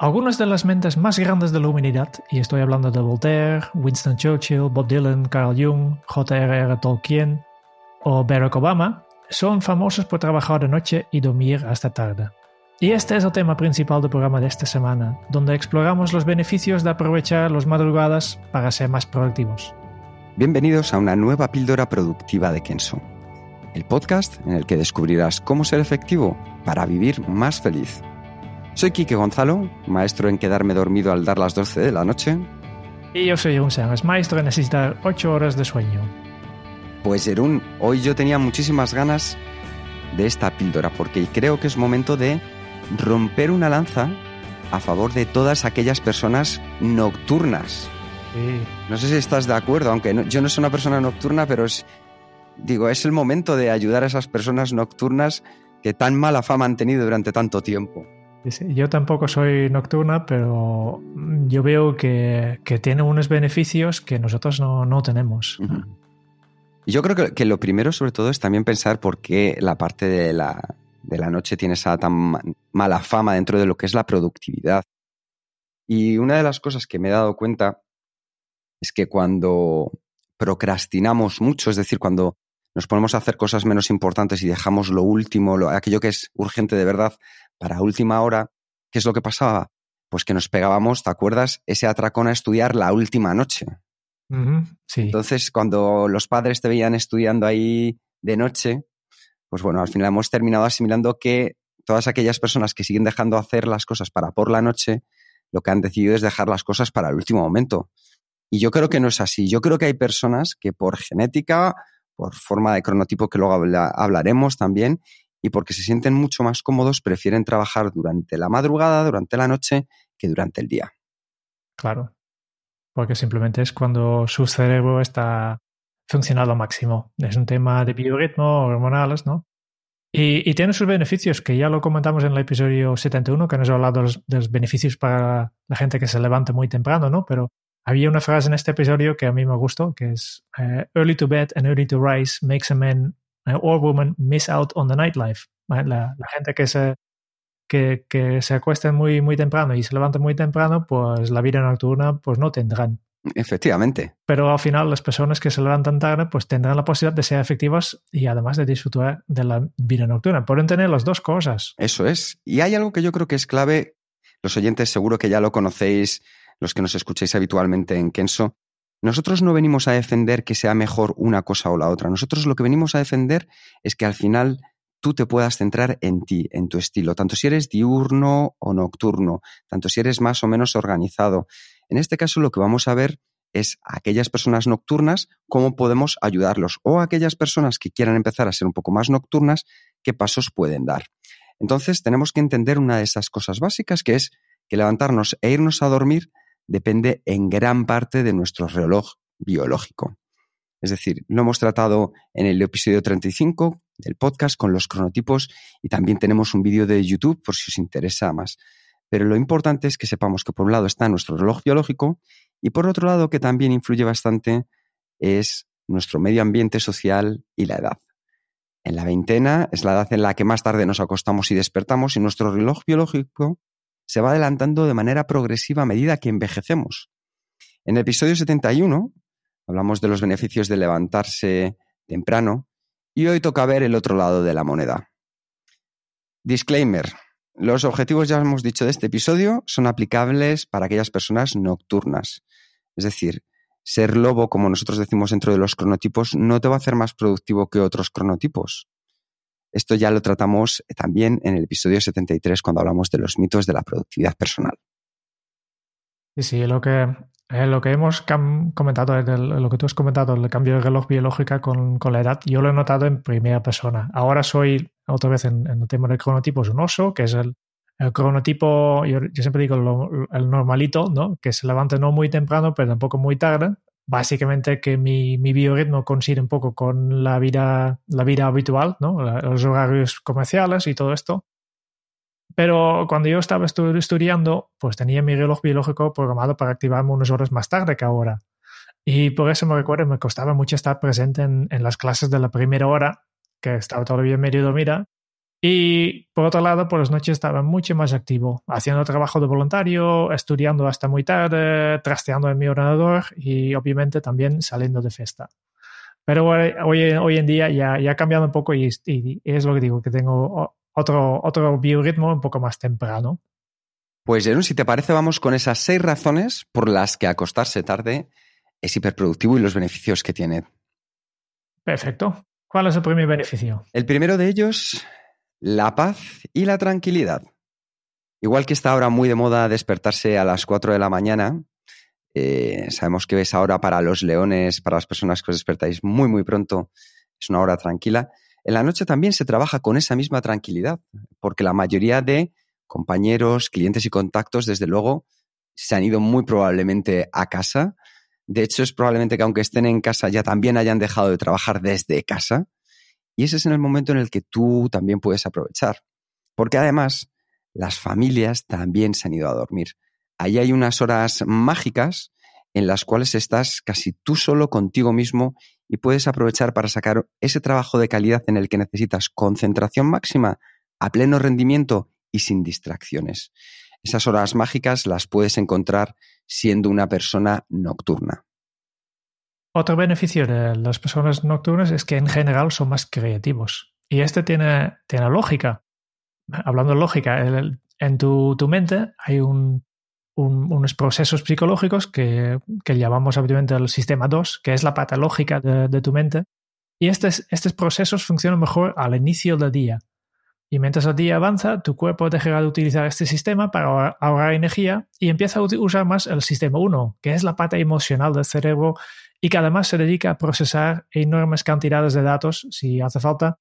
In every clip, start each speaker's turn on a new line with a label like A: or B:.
A: Algunas de las mentes más grandes de la humanidad, y estoy hablando de Voltaire, Winston Churchill, Bob Dylan, Carl Jung, J.R.R. Tolkien o Barack Obama, son famosos por trabajar de noche y dormir hasta tarde. Y este es el tema principal del programa de esta semana, donde exploramos los beneficios de aprovechar las madrugadas para ser más productivos.
B: Bienvenidos a una nueva píldora productiva de Kenso, el podcast en el que descubrirás cómo ser efectivo para vivir más feliz. Soy Quique Gonzalo, maestro en quedarme dormido al dar las 12 de la noche.
A: Y yo soy un Sánchez, maestro en necesitar 8 horas de sueño.
B: Pues Erún, hoy yo tenía muchísimas ganas de esta píldora porque creo que es momento de romper una lanza a favor de todas aquellas personas nocturnas.
A: Sí.
B: No sé si estás de acuerdo, aunque no- yo no soy una persona nocturna, pero es, digo, es el momento de ayudar a esas personas nocturnas que tan mala fama han tenido durante tanto tiempo.
A: Yo tampoco soy nocturna, pero yo veo que, que tiene unos beneficios que nosotros no, no tenemos.
B: Yo creo que, que lo primero, sobre todo, es también pensar por qué la parte de la, de la noche tiene esa tan ma- mala fama dentro de lo que es la productividad. Y una de las cosas que me he dado cuenta es que cuando procrastinamos mucho, es decir, cuando nos ponemos a hacer cosas menos importantes y dejamos lo último, lo- aquello que es urgente de verdad, para última hora, ¿qué es lo que pasaba? Pues que nos pegábamos, ¿te acuerdas? Ese atracón a estudiar la última noche.
A: Sí.
B: Entonces, cuando los padres te veían estudiando ahí de noche, pues bueno, al final hemos terminado asimilando que todas aquellas personas que siguen dejando hacer las cosas para por la noche, lo que han decidido es dejar las cosas para el último momento. Y yo creo que no es así. Yo creo que hay personas que por genética, por forma de cronotipo que luego habla- hablaremos también, y porque se sienten mucho más cómodos, prefieren trabajar durante la madrugada, durante la noche, que durante el día.
A: Claro. Porque simplemente es cuando su cerebro está funcionando al máximo. Es un tema de biorritmo, hormonales, ¿no? Y, tiene sus beneficios, que ya lo comentamos en el episodio 71, que nos ha hablado de los, beneficios para la gente que se levanta muy temprano, ¿no? Pero había una frase en este episodio que a mí me gustó, que es eh, Early to bed and early to rise makes a man or woman miss out on the nightlife. La, la gente que se, que, que se acuesta muy, muy temprano y se levanta muy temprano, pues la vida nocturna pues no tendrán.
B: Efectivamente.
A: Pero al final las personas que se levantan tarde pues tendrán la posibilidad de ser efectivas y además de disfrutar de la vida nocturna. Pueden tener las dos cosas.
B: Eso es. Y hay algo que yo creo que es clave. Los oyentes seguro que ya lo conocéis, los que nos escucháis habitualmente en Kenso. Nosotros no venimos a defender que sea mejor una cosa o la otra. Nosotros lo que venimos a defender es que al final tú te puedas centrar en ti, en tu estilo, tanto si eres diurno o nocturno, tanto si eres más o menos organizado. En este caso lo que vamos a ver es a aquellas personas nocturnas, cómo podemos ayudarlos, o a aquellas personas que quieran empezar a ser un poco más nocturnas, qué pasos pueden dar. Entonces tenemos que entender una de esas cosas básicas, que es que levantarnos e irnos a dormir depende en gran parte de nuestro reloj biológico. Es decir, lo hemos tratado en el episodio 35 del podcast con los cronotipos y también tenemos un vídeo de YouTube por si os interesa más. Pero lo importante es que sepamos que por un lado está nuestro reloj biológico y por otro lado que también influye bastante es nuestro medio ambiente social y la edad. En la veintena es la edad en la que más tarde nos acostamos y despertamos y nuestro reloj biológico se va adelantando de manera progresiva a medida que envejecemos. En el episodio 71 hablamos de los beneficios de levantarse temprano y hoy toca ver el otro lado de la moneda. Disclaimer. Los objetivos, ya hemos dicho, de este episodio son aplicables para aquellas personas nocturnas. Es decir, ser lobo, como nosotros decimos dentro de los cronotipos, no te va a hacer más productivo que otros cronotipos. Esto ya lo tratamos también en el episodio 73 cuando hablamos de los mitos de la productividad personal.
A: Sí, sí, lo que, Eh, lo que hemos comentado, lo que tú has comentado, el cambio de reloj biológica con, con, la edad, yo lo he notado en primera persona. Ahora soy, otra vez en, el tema del cronotipo, es un oso, que es el, el cronotipo, yo, siempre digo el normalito, ¿no? que se levanta no muy temprano, pero tampoco muy tarde. Básicamente que mi, mi biorritmo coincide un poco con la vida, la vida habitual, ¿no? los horarios comerciales y todo esto. Pero cuando yo estaba estudiando, pues tenía mi reloj biológico programado para activarme unas horas más tarde que ahora. Y por eso me recuerdo, me costaba mucho estar presente en, en las clases de la primera hora, que estaba todavía medio dormida. Y por otro lado, por las noches estaba mucho más activo, haciendo trabajo de voluntario, estudiando hasta muy tarde, trasteando en mi ordenador y obviamente también saliendo de fiesta. Pero hoy, hoy en día ya, ya ha cambiado un poco y, y, es lo que digo, que tengo otro, otro biorritmo un poco más temprano.
B: Pues Jerón, si te parece, vamos con esas seis razones por las que acostarse tarde es hiperproductivo y los beneficios que tiene.
A: Perfecto. ¿Cuál es el primer beneficio?
B: El primero de ellos, la paz y la tranquilidad. Igual que está ahora muy de moda despertarse a las 4 de la mañana, eh, sabemos que es ahora para los leones, para las personas que os despertáis muy, muy pronto, es una hora tranquila. En la noche también se trabaja con esa misma tranquilidad, porque la mayoría de compañeros, clientes y contactos, desde luego, se han ido muy probablemente a casa. De hecho, es probablemente que aunque estén en casa ya también hayan dejado de trabajar desde casa. Y ese es en el momento en el que tú también puedes aprovechar. Porque además, las familias también se han ido a dormir. Ahí hay unas horas mágicas en las cuales estás casi tú solo contigo mismo y puedes aprovechar para sacar ese trabajo de calidad en el que necesitas concentración máxima, a pleno rendimiento y sin distracciones. Esas horas mágicas las puedes encontrar siendo una persona nocturna.
A: Otro beneficio de las personas nocturnas es que en general son más creativos. Y este tiene, tiene lógica. Hablando de lógica, en tu, tu mente hay un, unos procesos psicológicos que, que, llamamos habitualmente el sistema 2, que es la pata lógica de, tu mente. Y estos, estos procesos funcionan mejor al inicio del día. Y mientras el día avanza, tu cuerpo dejará de utilizar este sistema para ahorrar energía y empieza a usar más el sistema 1, que es la pata emocional del cerebro y que además se dedica a procesar enormes cantidades de datos, si hace falta,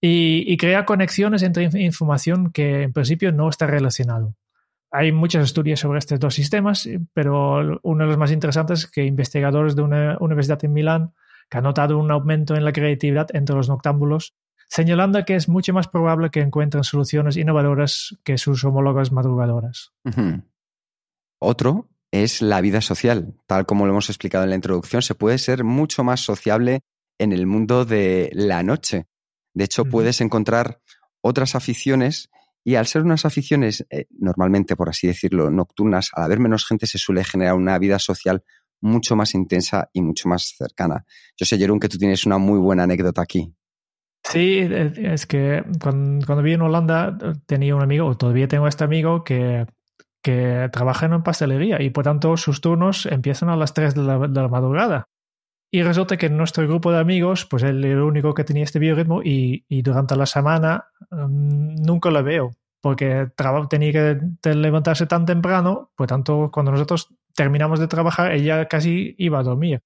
A: y, y crea conexiones entre información que en principio no está relacionado. Hay muchos estudios sobre estos dos sistemas, pero uno de los más interesantes es que investigadores de una universidad en Milán han notado un aumento en la creatividad entre los noctámbulos, señalando que es mucho más probable que encuentren soluciones innovadoras que sus homólogos madrugadoras.
B: Otro es la vida social. Tal como lo hemos explicado en la introducción, se puede ser mucho más sociable en el mundo de la noche. De hecho, puedes encontrar otras aficiones y al ser unas aficiones, eh, normalmente, por así decirlo, nocturnas, al haber menos gente se suele generar una vida social mucho más intensa y mucho más cercana. Yo sé, Jerón, que tú tienes una muy buena anécdota aquí.
A: Sí, es que cuando, cuando vi en Holanda tenía un amigo, o todavía tengo este amigo, que, que trabaja en pastelería y por tanto sus turnos empiezan a las 3 de la, madrugada. Y resulta que en nuestro grupo de amigos, pues él era el único que tenía este biorritmo y, y durante la semana um, nunca lo veo, porque tenía que levantarse tan temprano, pues tanto cuando nosotros terminamos de trabajar, ella casi iba a dormir.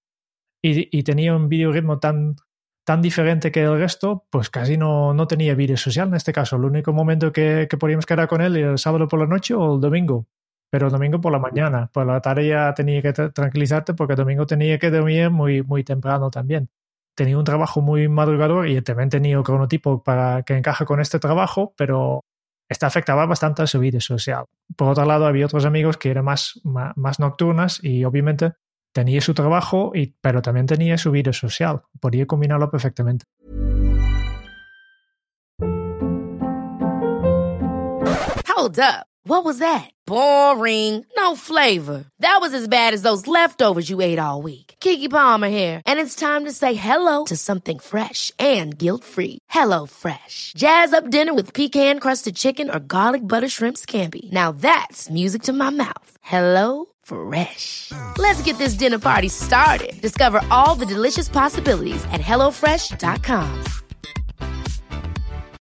A: Y, y tenía un biorritmo tan, tan diferente que el resto, pues casi no, no tenía vida social en este caso. El único momento que, que podíamos quedar con él era el sábado por la noche o el domingo pero domingo por la mañana. Por la tarde ya tenía que tranquilizarte porque domingo tenía que dormir muy, muy temprano también. Tenía un trabajo muy madrugador y también tenía el cronotipo para que encaje con este trabajo, pero esta afectaba bastante a su vida social. Por otro lado, había otros amigos que eran más, más, nocturnas y obviamente tenía su trabajo, y, pero también tenía su vida social. Podía combinarlo perfectamente.
C: Hold up. What was that? Boring. No flavor. That was as bad as those leftovers you ate all week. Kiki Palmer here, and it's time to say hello to something fresh and guilt-free. Hello Fresh. Jazz up dinner with pecan-crusted chicken or garlic butter shrimp scampi. Now that's music to my mouth. Hello Fresh. Let's get this dinner party started. Discover all the delicious possibilities at hellofresh.com.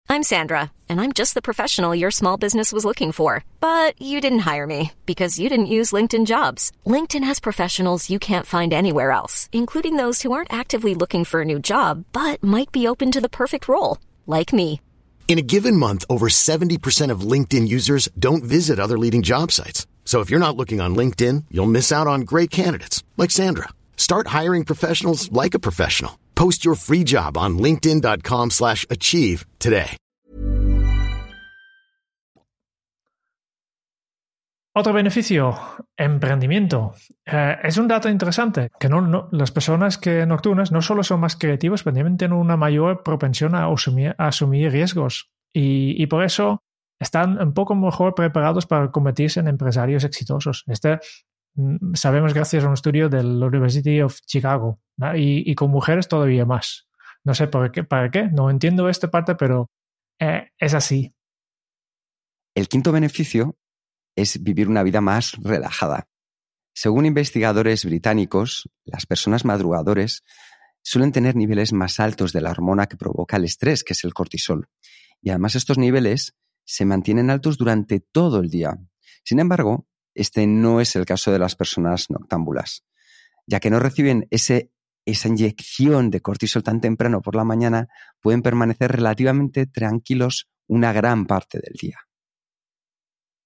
D: I'm Sandra, and I'm just the professional your small business was looking for. But you didn't hire me because you didn't use LinkedIn jobs. LinkedIn has professionals you can't find anywhere else, including those who aren't actively looking for a new job but might be open to the perfect role, like me.
E: In a given month, over 70% of LinkedIn users don't visit other leading job sites. So if you're not looking on LinkedIn, you'll miss out on great candidates like Sandra. Start hiring professionals like a professional. Post your free job on linkedin.com/achieve today.
A: Otro beneficio, emprendimiento. Eh, es un dato interesante, que no, no- las personas que nocturnas no solo son más creativas, pero también tienen una mayor propensión a asumir, a asumir riesgos. Y, y por eso están un poco mejor preparados para convertirse en empresarios exitosos. Este mm, sabemos gracias a un estudio del University of Chicago. y con mujeres todavía más. No sé por qué, para qué, no entiendo esta parte, pero eh, es así.
B: El quinto beneficio es vivir una vida más relajada. Según investigadores británicos, las personas madrugadores suelen tener niveles más altos de la hormona que provoca el estrés, que es el cortisol. Y además estos niveles se mantienen altos durante todo el día. Sin embargo, este no es el caso de las personas noctámbulas, ya que no reciben ese, esa inyección de cortisol tan temprano por la mañana, pueden permanecer relativamente tranquilos una gran parte del día.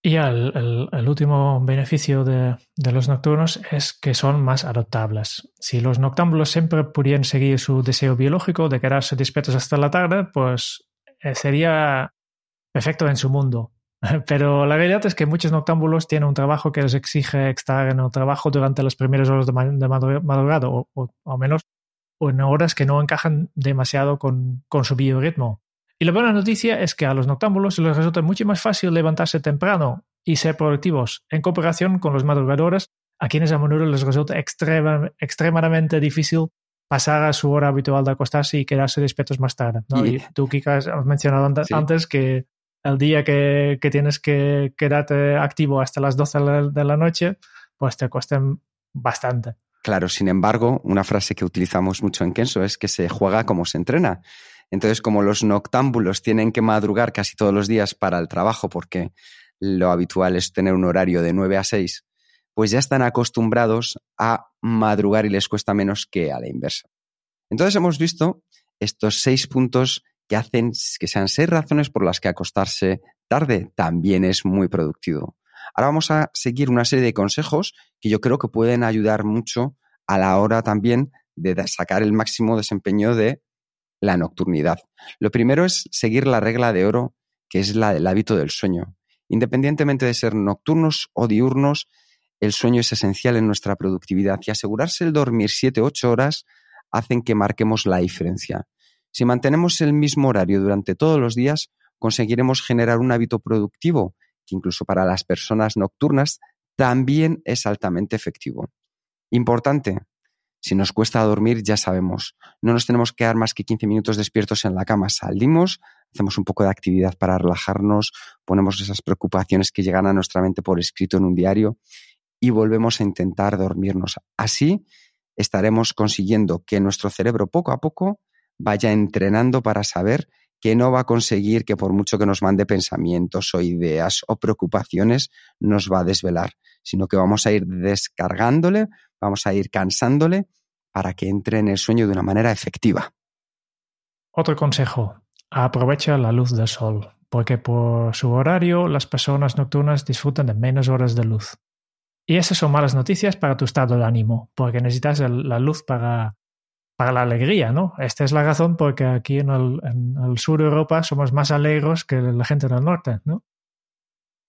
A: Y el, el- último beneficio de, de los nocturnos es que son más adaptables. Si los noctámbulos siempre pudieran seguir su deseo biológico de quedarse despiertos hasta la tarde, pues eh, sería perfecto en su mundo. Pero la realidad es que muchos noctámbulos tienen un trabajo que les exige estar en el trabajo durante las primeras horas de, ma- de madru- madrugada, o, o al menos en horas que no encajan demasiado con, con su biorritmo. Y la buena noticia es que a los noctámbulos les resulta mucho más fácil levantarse temprano y ser productivos en comparación con los madrugadores, a quienes a menudo les resulta extrema- extremadamente difícil pasar a su hora habitual de acostarse y quedarse despiertos más tarde. ¿no?
B: Y-
A: Y tú, Kika, has mencionado
B: Sí.
A: antes que el día que, tienes que quedarte activo hasta las 12 de la, noche, pues te cuestan bastante.
B: Claro, sin embargo, una frase que utilizamos mucho en Kenso es que se juega como se entrena. Entonces, como los noctámbulos tienen que madrugar casi todos los días para el trabajo, porque lo habitual es tener un horario de 9 a 6, pues ya están acostumbrados a madrugar y les cuesta menos que a la inversa. Entonces, hemos visto estos seis puntos que hacen que sean seis razones por las que acostarse tarde también es muy productivo. Ahora vamos a seguir una serie de consejos que yo creo que pueden ayudar mucho a la hora también de sacar el máximo desempeño de la nocturnidad. Lo primero es seguir la regla de oro, que es la del hábito del sueño. Independientemente de ser nocturnos o diurnos, el sueño es esencial en nuestra productividad y asegurarse el dormir 7-8 horas hacen que marquemos la diferencia. Si mantenemos el mismo horario durante todos los días, conseguiremos generar un hábito productivo que incluso para las personas nocturnas también es altamente efectivo. Importante, si nos cuesta dormir, ya sabemos, no nos tenemos que quedar más que 15 minutos despiertos en la cama. Salimos, hacemos un poco de actividad para relajarnos, ponemos esas preocupaciones que llegan a nuestra mente por escrito en un diario y volvemos a intentar dormirnos. Así estaremos consiguiendo que nuestro cerebro poco a poco vaya entrenando para saber que no va a conseguir que por mucho que nos mande pensamientos o ideas o preocupaciones, nos va a desvelar, sino que vamos a ir descargándole, vamos a ir cansándole para que entre en el sueño de una manera efectiva.
A: Otro consejo, aprovecha la luz del sol, porque por su horario las personas nocturnas disfrutan de menos horas de luz. Y esas son malas noticias para tu estado de ánimo, porque necesitas la luz para, para la alegría, ¿no? Esta es la razón porque aquí en el, en el sur de Europa somos más alegres que la gente del norte, ¿no?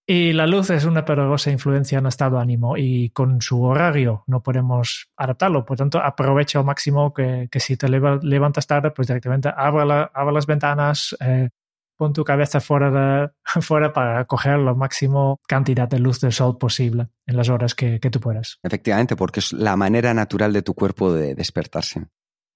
A: Y la luz es una poderosa influencia en el estado de ánimo y con su horario no podemos adaptarlo. Por tanto, aprovecha al máximo que, que si te leva- levantas tarde, pues directamente abre, la- las ventanas, eh, pon tu cabeza fuera, de, fuera para coger la máximo cantidad de luz del sol posible en las horas que, que tú puedas.
B: Efectivamente, porque es la manera natural de tu cuerpo de despertarse.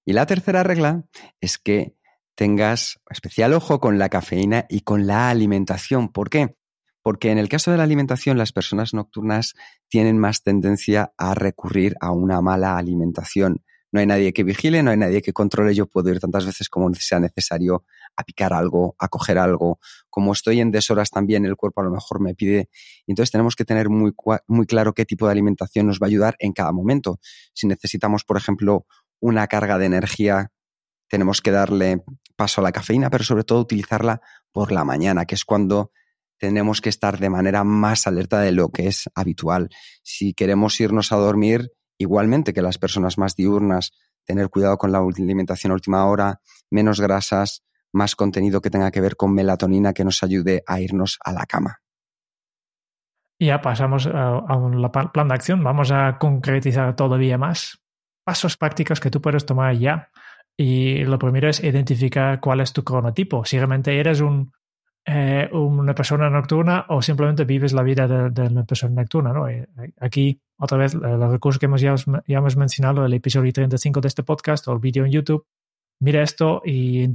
B: Y la tercera regla es que tengas especial ojo con la cafeína y con la alimentación. ¿Por qué? Porque en el caso de la alimentación, las personas nocturnas tienen más tendencia a recurrir a una mala alimentación. no hay nadie que vigile, no hay nadie que controle, yo puedo ir tantas veces como sea necesario a picar algo, a coger algo. Como estoy en deshoras también, el cuerpo a lo mejor me pide. Entonces tenemos que tener muy, muy claro qué tipo de alimentación nos va a ayudar en cada momento. Si necesitamos, por ejemplo, una carga de energía, tenemos que darle paso a la cafeína, pero sobre todo utilizarla por la mañana, que es cuando tenemos que estar de manera más alerta de lo que es habitual. Si queremos irnos a dormir, igualmente que las personas más diurnas, tener cuidado con la alimentación a última hora, menos grasas, más contenido que tenga que ver con melatonina que nos ayude a irnos a la cama.
A: Ya pasamos a, un plan de acción. Vamos a concretizar todavía más pasos prácticos que tú puedes tomar ya. Y lo primero es identificar cuál es tu cronotipo. Si realmente eres un, eh, una persona nocturna o simplemente vives la vida de, una persona nocturna. ¿no? Eh, aquí, otra vez, los recursos que hemos ya, hemos mencionado, el episodio 35 de este podcast o el vídeo en YouTube, mira esto y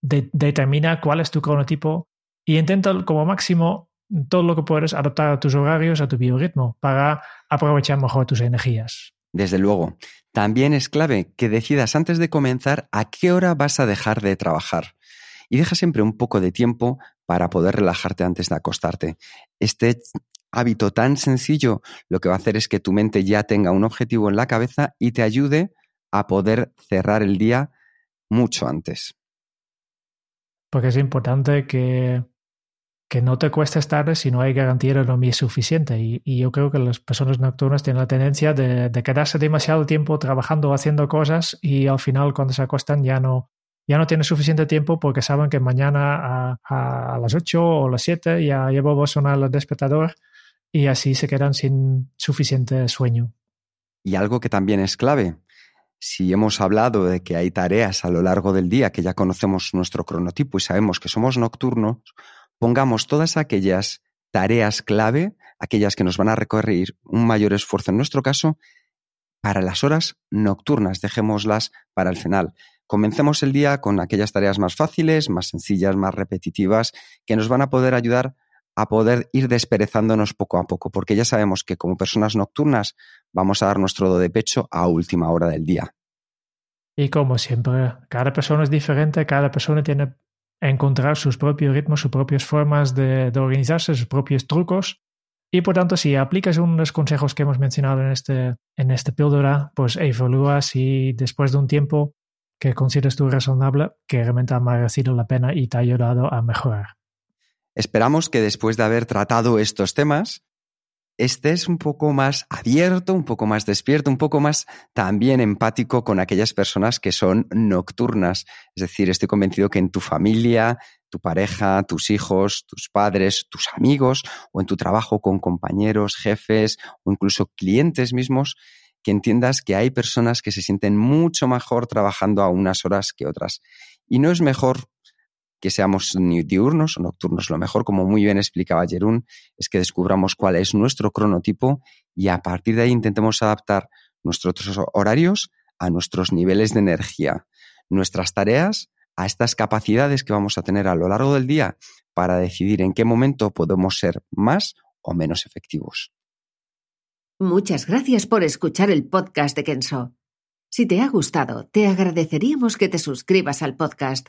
A: determina cuál es tu cronotipo y intenta como máximo todo lo que puedes adaptar a tus horarios, a tu biorritmo, para aprovechar mejor tus energías.
B: Desde luego. También es clave que decidas antes de comenzar a qué hora vas a dejar de trabajar y deja siempre un poco de tiempo para poder relajarte antes de acostarte. Este hábito tan sencillo lo que va a hacer es que tu mente ya tenga un objetivo en la cabeza y te ayude a poder cerrar el día mucho antes.
A: Porque es importante que, que no te cueste tarde si no hay garantía de dormir suficiente. Y, yo creo que las personas nocturnas tienen la tendencia de, quedarse demasiado tiempo trabajando o haciendo cosas y al final cuando se acuestan ya no, ya no tienen suficiente tiempo porque saben que mañana a, las 8 o las 7 ya llevo a sonar el despertador y así se quedan sin suficiente sueño.
B: Y algo que también es clave, si hemos hablado de que hay tareas a lo largo del día que ya conocemos nuestro cronotipo y sabemos que somos nocturnos, pongamos todas aquellas tareas clave, aquellas que nos van a recorrer un mayor esfuerzo en nuestro caso, para las horas nocturnas, dejémoslas para el final. Comencemos el día con aquellas tareas más fáciles, más sencillas, más repetitivas, que nos van a poder ayudar a poder ir desperezándonos poco a poco, porque ya sabemos que como personas nocturnas vamos a dar nuestro do de pecho a última hora del día.
A: Y como siempre, cada persona es diferente, cada persona tiene encontrar sus propios ritmos, sus propias formas de, organizarse, sus propios trucos. Y por tanto, si aplicas unos consejos que hemos mencionado en este, en este píldora, pues evalúas y después de un tiempo que consideres tú razonable que realmente ha merecido la pena y te ha ayudado a mejorar.
B: Esperamos que después de haber tratado estos temas, estés un poco más abierto, un poco más despierto, un poco más también empático con aquellas personas que son nocturnas. Es decir, estoy convencido que en tu familia, tu pareja, tus hijos, tus padres, tus amigos o en tu trabajo con compañeros, jefes o incluso clientes mismos, que entiendas que hay personas que se sienten mucho mejor trabajando a unas horas que otras. Y no es mejor que seamos diurnos o nocturnos. Lo mejor, como muy bien explicaba Jerún, es que descubramos cuál es nuestro cronotipo y a partir de ahí intentemos adaptar nuestros horarios a nuestros niveles de energía, nuestras tareas a estas capacidades que vamos a tener a lo largo del día para decidir en qué momento podemos ser más o menos efectivos.
F: Muchas gracias por escuchar el podcast de Kenso. Si te ha gustado, te agradeceríamos que te suscribas al podcast,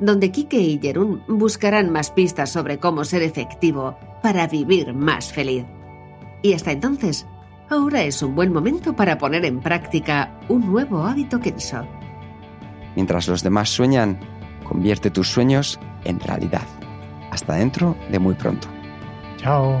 F: donde Kike y Jerún buscarán más pistas sobre cómo ser efectivo para vivir más feliz. Y hasta entonces, ahora es un buen momento para poner en práctica un nuevo hábito Kenso.
B: Mientras los demás sueñan, convierte tus sueños en realidad. Hasta dentro de muy pronto.
A: Chao.